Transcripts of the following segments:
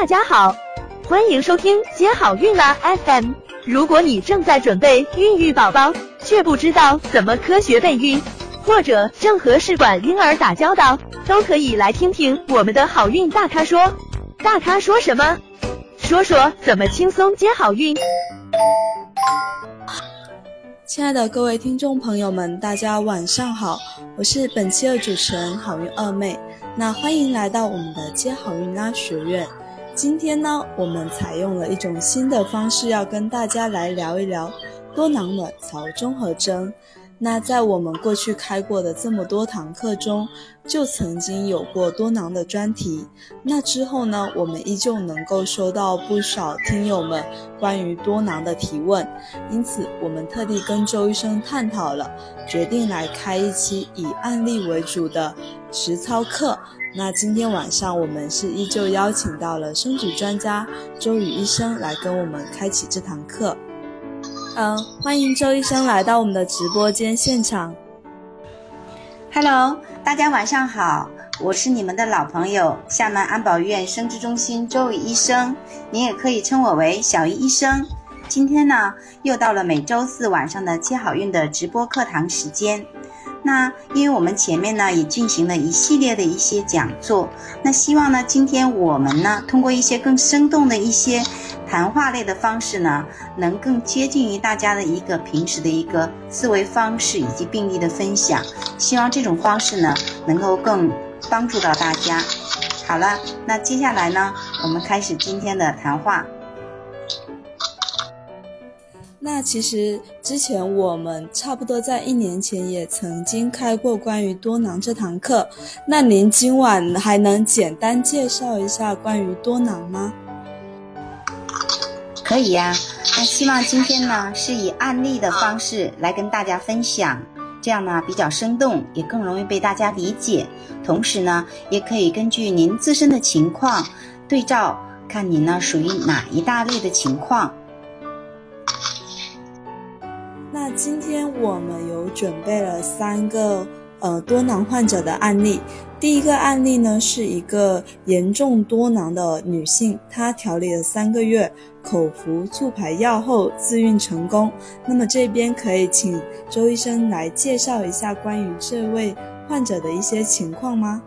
大家好，欢迎收听接好运啦 FM。如果你正在准备孕育宝宝，却不知道怎么科学备孕，或者正和试管婴儿打交道，都可以来听听我们的好运大咖说。大咖说什么？说说怎么轻松接好运。亲爱的各位听众朋友们，大家晚上好，我是本期的主持人好运二妹。那欢迎来到我们的接好运啦学院。今天呢，我们采用了一种新的方式，要跟大家来聊一聊多囊卵巢综合征。那在我们过去开过的这么多堂课中，就曾经有过多囊的专题。那之后呢，我们依旧能够收到不少听友们关于多囊的提问，因此我们特地跟周医生探讨了，决定来开一期以案例为主的实操课。那今天晚上我们是依旧邀请到了生殖专家周宇医生来跟我们开启这堂课。嗯，欢迎周医生来到我们的直播间现场。Hello，大家晚上好，我是你们的老朋友厦门安保院生殖中心周宇医生，您也可以称我为小易医生。今天呢，又到了每周四晚上的接好运的直播课堂时间。那因为我们前面呢也进行了一系列的一些讲座，那希望呢今天我们呢通过一些更生动的一些。谈话类的方式呢，能更接近于大家的一个平时的一个思维方式以及病例的分享。希望这种方式呢，能够更帮助到大家。好了，那接下来呢，我们开始今天的谈话。那其实之前我们差不多在一年前也曾经开过关于多囊这堂课。那您今晚还能简单介绍一下关于多囊吗？可以呀，那希望今天呢是以案例的方式来跟大家分享，这样呢比较生动，也更容易被大家理解。同时呢，也可以根据您自身的情况对照，看您呢属于哪一大类的情况。那今天我们有准备了三个呃多囊患者的案例。第一个案例呢，是一个严重多囊的女性，她调理了三个月，口服促排药后自孕成功。那么这边可以请周医生来介绍一下关于这位患者的一些情况吗？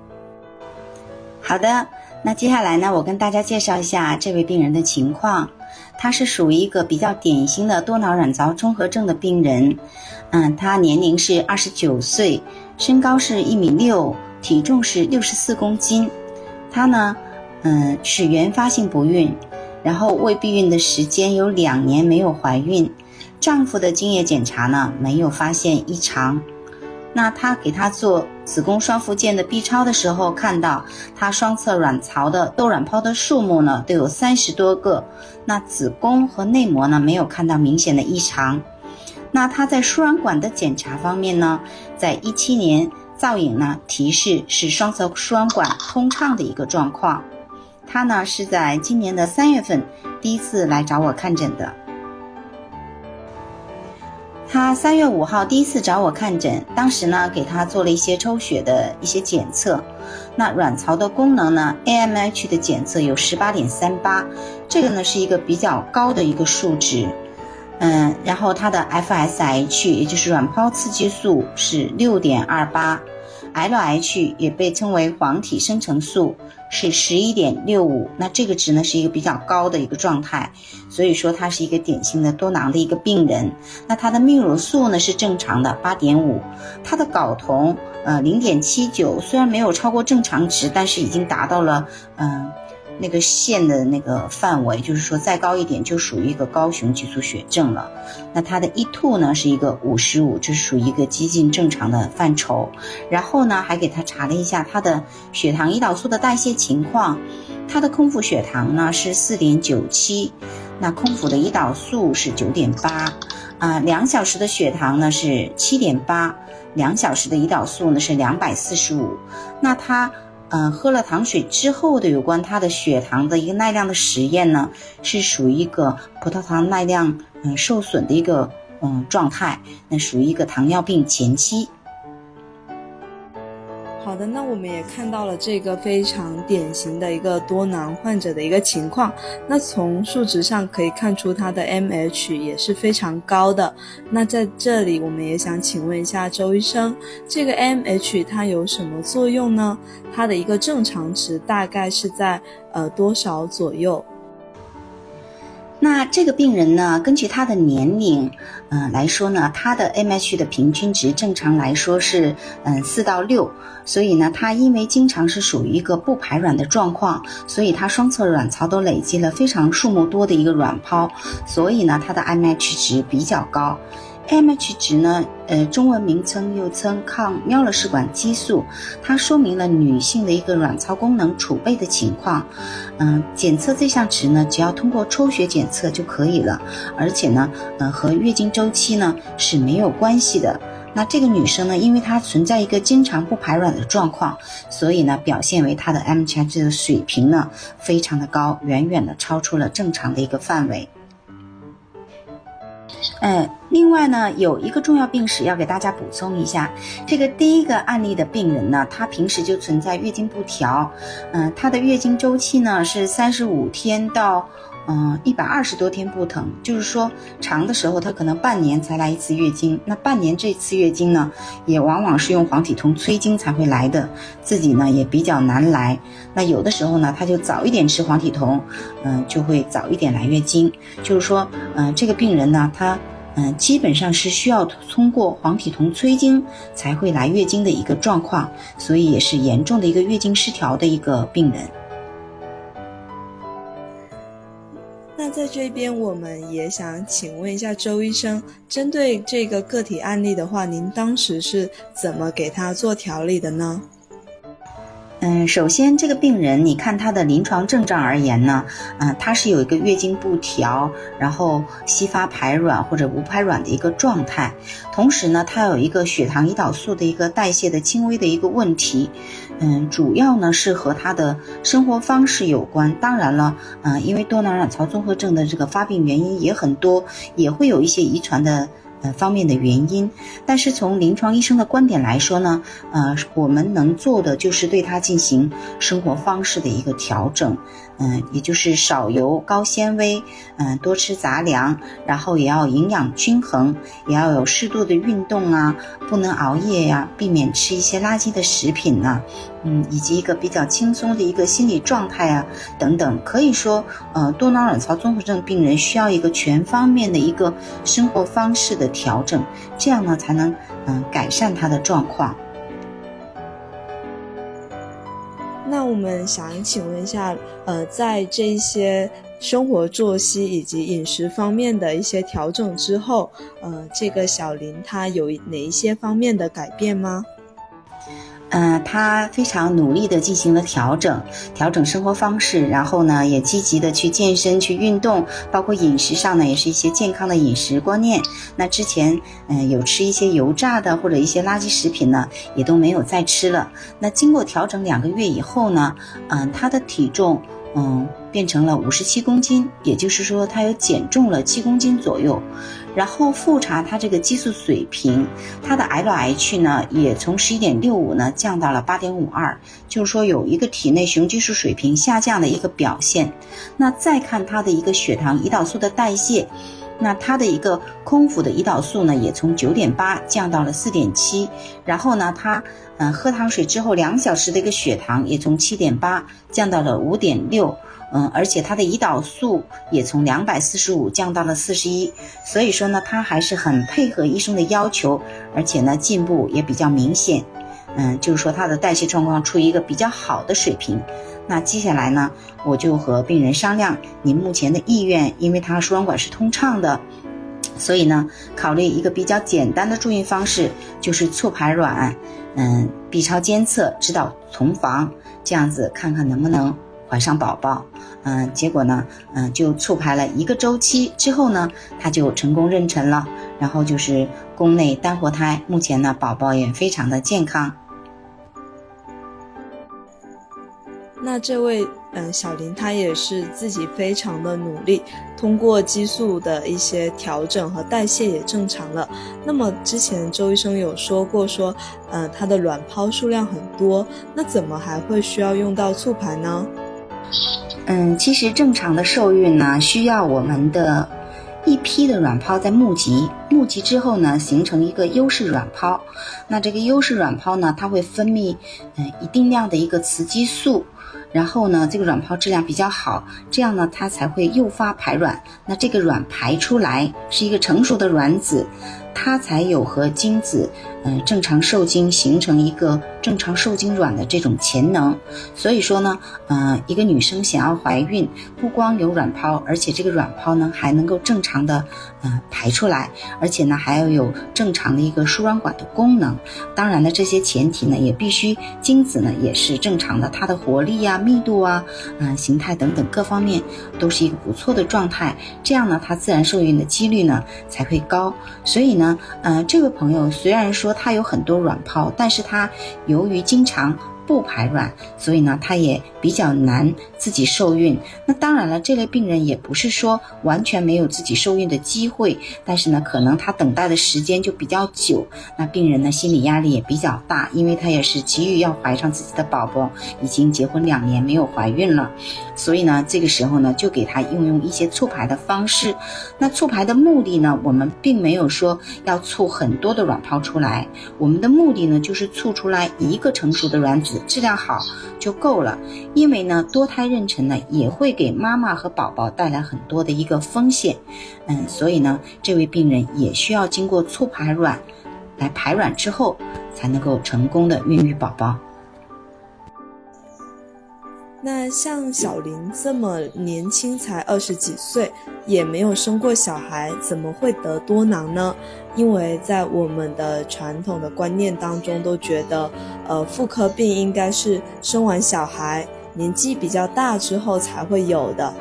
好的，那接下来呢，我跟大家介绍一下这位病人的情况。她是属于一个比较典型的多囊卵巢综合症的病人，嗯，她年龄是二十九岁，身高是一米六。体重是六十四公斤，她呢，嗯，是原发性不孕，然后未避孕的时间有两年没有怀孕，丈夫的精液检查呢没有发现异常，那她给她做子宫双附件的 B 超的时候，看到她双侧卵巢的窦卵泡的数目呢都有三十多个，那子宫和内膜呢没有看到明显的异常，那她在输卵管的检查方面呢，在一七年。造影呢提示是双侧输卵管通畅的一个状况，他呢是在今年的三月份第一次来找我看诊的。他三月五号第一次找我看诊，当时呢给他做了一些抽血的一些检测，那卵巢的功能呢 AMH 的检测有十八点三八，这个呢是一个比较高的一个数值。嗯，然后她的 FSH 也就是卵泡刺激素是六点二八，LH 也被称为黄体生成素是十一点六五，那这个值呢是一个比较高的一个状态，所以说它是一个典型的多囊的一个病人。那它的泌乳素呢是正常的八点五，它的睾酮呃零点七九，虽然没有超过正常值，但是已经达到了嗯。那个线的那个范围，就是说再高一点就属于一个高雄激素血症了。那它的 E2 呢是一个五十五，这是属于一个接近正常的范畴。然后呢，还给他查了一下他的血糖、胰岛素的代谢情况。他的空腹血糖呢是四点九七，那空腹的胰岛素是九点八，啊，两小时的血糖呢是七点八，两小时的胰岛素呢是两百四十五。那他。嗯，喝了糖水之后的有关他的血糖的一个耐量的实验呢，是属于一个葡萄糖耐量嗯受损的一个嗯状态，那属于一个糖尿病前期。好的，那我们也看到了这个非常典型的一个多囊患者的一个情况。那从数值上可以看出，他的 MH 也是非常高的。那在这里，我们也想请问一下周医生，这个 MH 它有什么作用呢？它的一个正常值大概是在呃多少左右？那这个病人呢，根据他的年龄，嗯来说呢，他的 MH 的平均值正常来说是嗯四到六，所以呢，他因为经常是属于一个不排卵的状况，所以他双侧卵巢都累积了非常数目多的一个卵泡，所以呢，他的 MH 值比较高。M H 值呢，呃，中文名称又称抗喵勒氏管激素，它说明了女性的一个卵巢功能储备的情况。嗯，检测这项值呢，只要通过抽血检测就可以了，而且呢，呃，和月经周期呢是没有关系的。那这个女生呢，因为她存在一个经常不排卵的状况，所以呢，表现为她的 AMH 值的水平呢非常的高，远远的超出了正常的一个范围。呃，另外呢，有一个重要病史要给大家补充一下。这个第一个案例的病人呢，他平时就存在月经不调，嗯，他的月经周期呢是三十五天到嗯一百二十多天不等，就是说长的时候他可能半年才来一次月经。那半年这次月经呢，也往往是用黄体酮催经才会来的，自己呢也比较难来。那有的时候呢，他就早一点吃黄体酮，嗯，就会早一点来月经。就是说，嗯，这个病人呢，他。嗯，基本上是需要通过黄体酮催经才会来月经的一个状况，所以也是严重的一个月经失调的一个病人。那在这边，我们也想请问一下周医生，针对这个个体案例的话，您当时是怎么给他做调理的呢？嗯，首先这个病人，你看他的临床症状而言呢，嗯，他是有一个月经不调，然后稀发排卵或者无排卵的一个状态，同时呢，他有一个血糖胰岛素的一个代谢的轻微的一个问题，嗯，主要呢是和他的生活方式有关。当然了，嗯，因为多囊卵巢综合症的这个发病原因也很多，也会有一些遗传的。呃方面的原因，但是从临床医生的观点来说呢，呃，我们能做的就是对他进行生活方式的一个调整，嗯，也就是少油高纤维，嗯，多吃杂粮，然后也要营养均衡，也要有适度的运动啊，不能熬夜呀，避免吃一些垃圾的食品呢。嗯，以及一个比较轻松的一个心理状态啊，等等，可以说，呃，多囊卵巢综合症病人需要一个全方面的一个生活方式的调整，这样呢，才能嗯改善他的状况。我们想请问一下，呃，在这些生活作息以及饮食方面的一些调整之后，呃，这个小林他有哪一些方面的改变吗？嗯，他非常努力的进行了调整，调整生活方式，然后呢，也积极的去健身、去运动，包括饮食上呢，也是一些健康的饮食观念。那之前，嗯，有吃一些油炸的或者一些垃圾食品呢，也都没有再吃了。那经过调整两个月以后呢，嗯，他的体重，嗯，变成了五十七公斤，也就是说，他有减重了七公斤左右。然后复查他这个激素水平，他的 LH 呢也从十一点六五呢降到了八点五二，就是说有一个体内雄激素水平下降的一个表现。那再看他的一个血糖胰岛素的代谢，那他的一个空腹的胰岛素呢也从九点八降到了四点七，然后呢他嗯喝糖水之后两小时的一个血糖也从七点八降到了五点六。嗯，而且他的胰岛素也从两百四十五降到了四十一，所以说呢，他还是很配合医生的要求，而且呢，进步也比较明显。嗯，就是说他的代谢状况处于一个比较好的水平。那接下来呢，我就和病人商量，您目前的意愿，因为他输卵管是通畅的，所以呢，考虑一个比较简单的助孕方式，就是促排卵，嗯，B 超监测，指导同房，这样子看看能不能。怀上宝宝，嗯，结果呢，嗯，就促排了一个周期之后呢，他就成功妊娠了，然后就是宫内单活胎，目前呢，宝宝也非常的健康。那这位嗯小林她也是自己非常的努力，通过激素的一些调整和代谢也正常了。那么之前周医生有说过说，嗯她的卵泡数量很多，那怎么还会需要用到促排呢？嗯，其实正常的受孕呢，需要我们的一批的卵泡在募集，募集之后呢，形成一个优势卵泡。那这个优势卵泡呢，它会分泌嗯一定量的一个雌激素。然后呢，这个卵泡质量比较好，这样呢，它才会诱发排卵。那这个卵排出来是一个成熟的卵子，它才有和精子。嗯，正常受精形成一个正常受精卵的这种潜能，所以说呢，嗯，一个女生想要怀孕，不光有卵泡，而且这个卵泡呢还能够正常的嗯排出来，而且呢还要有正常的一个输卵管的功能。当然了，这些前提呢也必须精子呢也是正常的，它的活力呀、密度啊、嗯形态等等各方面都是一个不错的状态，这样呢它自然受孕的几率呢才会高。所以呢，嗯，这位朋友虽然说。他有很多卵泡，但是他由于经常。不排卵，所以呢，她也比较难自己受孕。那当然了，这类病人也不是说完全没有自己受孕的机会，但是呢，可能她等待的时间就比较久。那病人呢，心理压力也比较大，因为她也是急于要怀上自己的宝宝，已经结婚两年没有怀孕了，所以呢，这个时候呢，就给她应用一些促排的方式。那促排的目的呢，我们并没有说要促很多的卵泡出来，我们的目的呢，就是促出来一个成熟的卵子。质量好就够了，因为呢，多胎妊娠呢也会给妈妈和宝宝带来很多的一个风险，嗯，所以呢，这位病人也需要经过促排卵来排卵之后，才能够成功的孕育宝宝。那像小林这么年轻，才二十几岁，也没有生过小孩，怎么会得多囊呢？因为在我们的传统的观念当中，都觉得，呃，妇科病应该是生完小孩年纪比较大之后才会有的。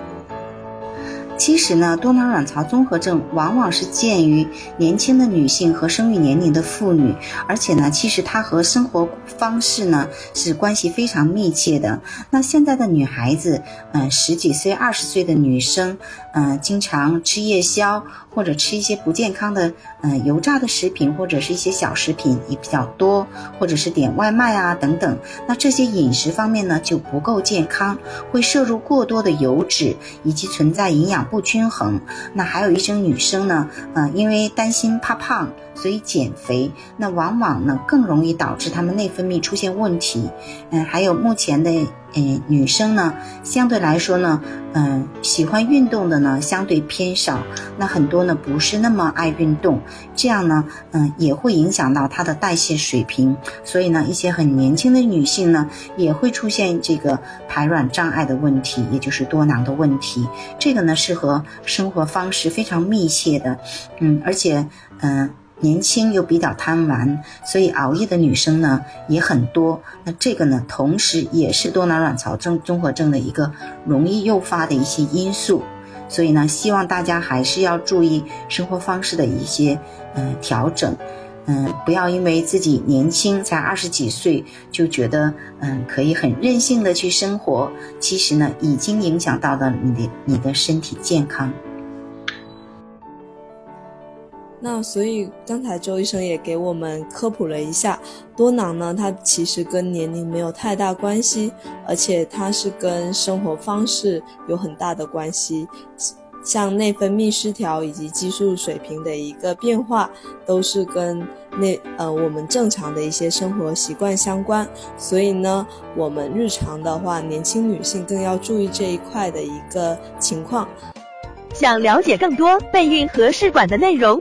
其实呢，多囊卵巢综合症往往是见于年轻的女性和生育年龄的妇女，而且呢，其实它和生活方式呢是关系非常密切的。那现在的女孩子，嗯，十几岁、二十岁的女生，嗯，经常吃夜宵。或者吃一些不健康的，嗯，油炸的食品，或者是一些小食品也比较多，或者是点外卖啊等等。那这些饮食方面呢就不够健康，会摄入过多的油脂，以及存在营养不均衡。那还有一些女生呢，嗯，因为担心怕胖。所以减肥，那往往呢更容易导致她们内分泌出现问题。嗯，还有目前的嗯女生呢，相对来说呢，嗯喜欢运动的呢相对偏少。那很多呢不是那么爱运动，这样呢，嗯也会影响到她的代谢水平。所以呢，一些很年轻的女性呢也会出现这个排卵障碍的问题，也就是多囊的问题。这个呢是和生活方式非常密切的。嗯，而且嗯。年轻又比较贪玩，所以熬夜的女生呢也很多。那这个呢，同时也是多囊卵巢症综合症的一个容易诱发的一些因素。所以呢，希望大家还是要注意生活方式的一些嗯调整，嗯，不要因为自己年轻才二十几岁就觉得嗯可以很任性的去生活，其实呢已经影响到了你的你的身体健康。那所以刚才周医生也给我们科普了一下，多囊呢，它其实跟年龄没有太大关系，而且它是跟生活方式有很大的关系，像内分泌失调以及激素水平的一个变化，都是跟那呃我们正常的一些生活习惯相关。所以呢，我们日常的话，年轻女性更要注意这一块的一个情况。想了解更多备孕和试管的内容。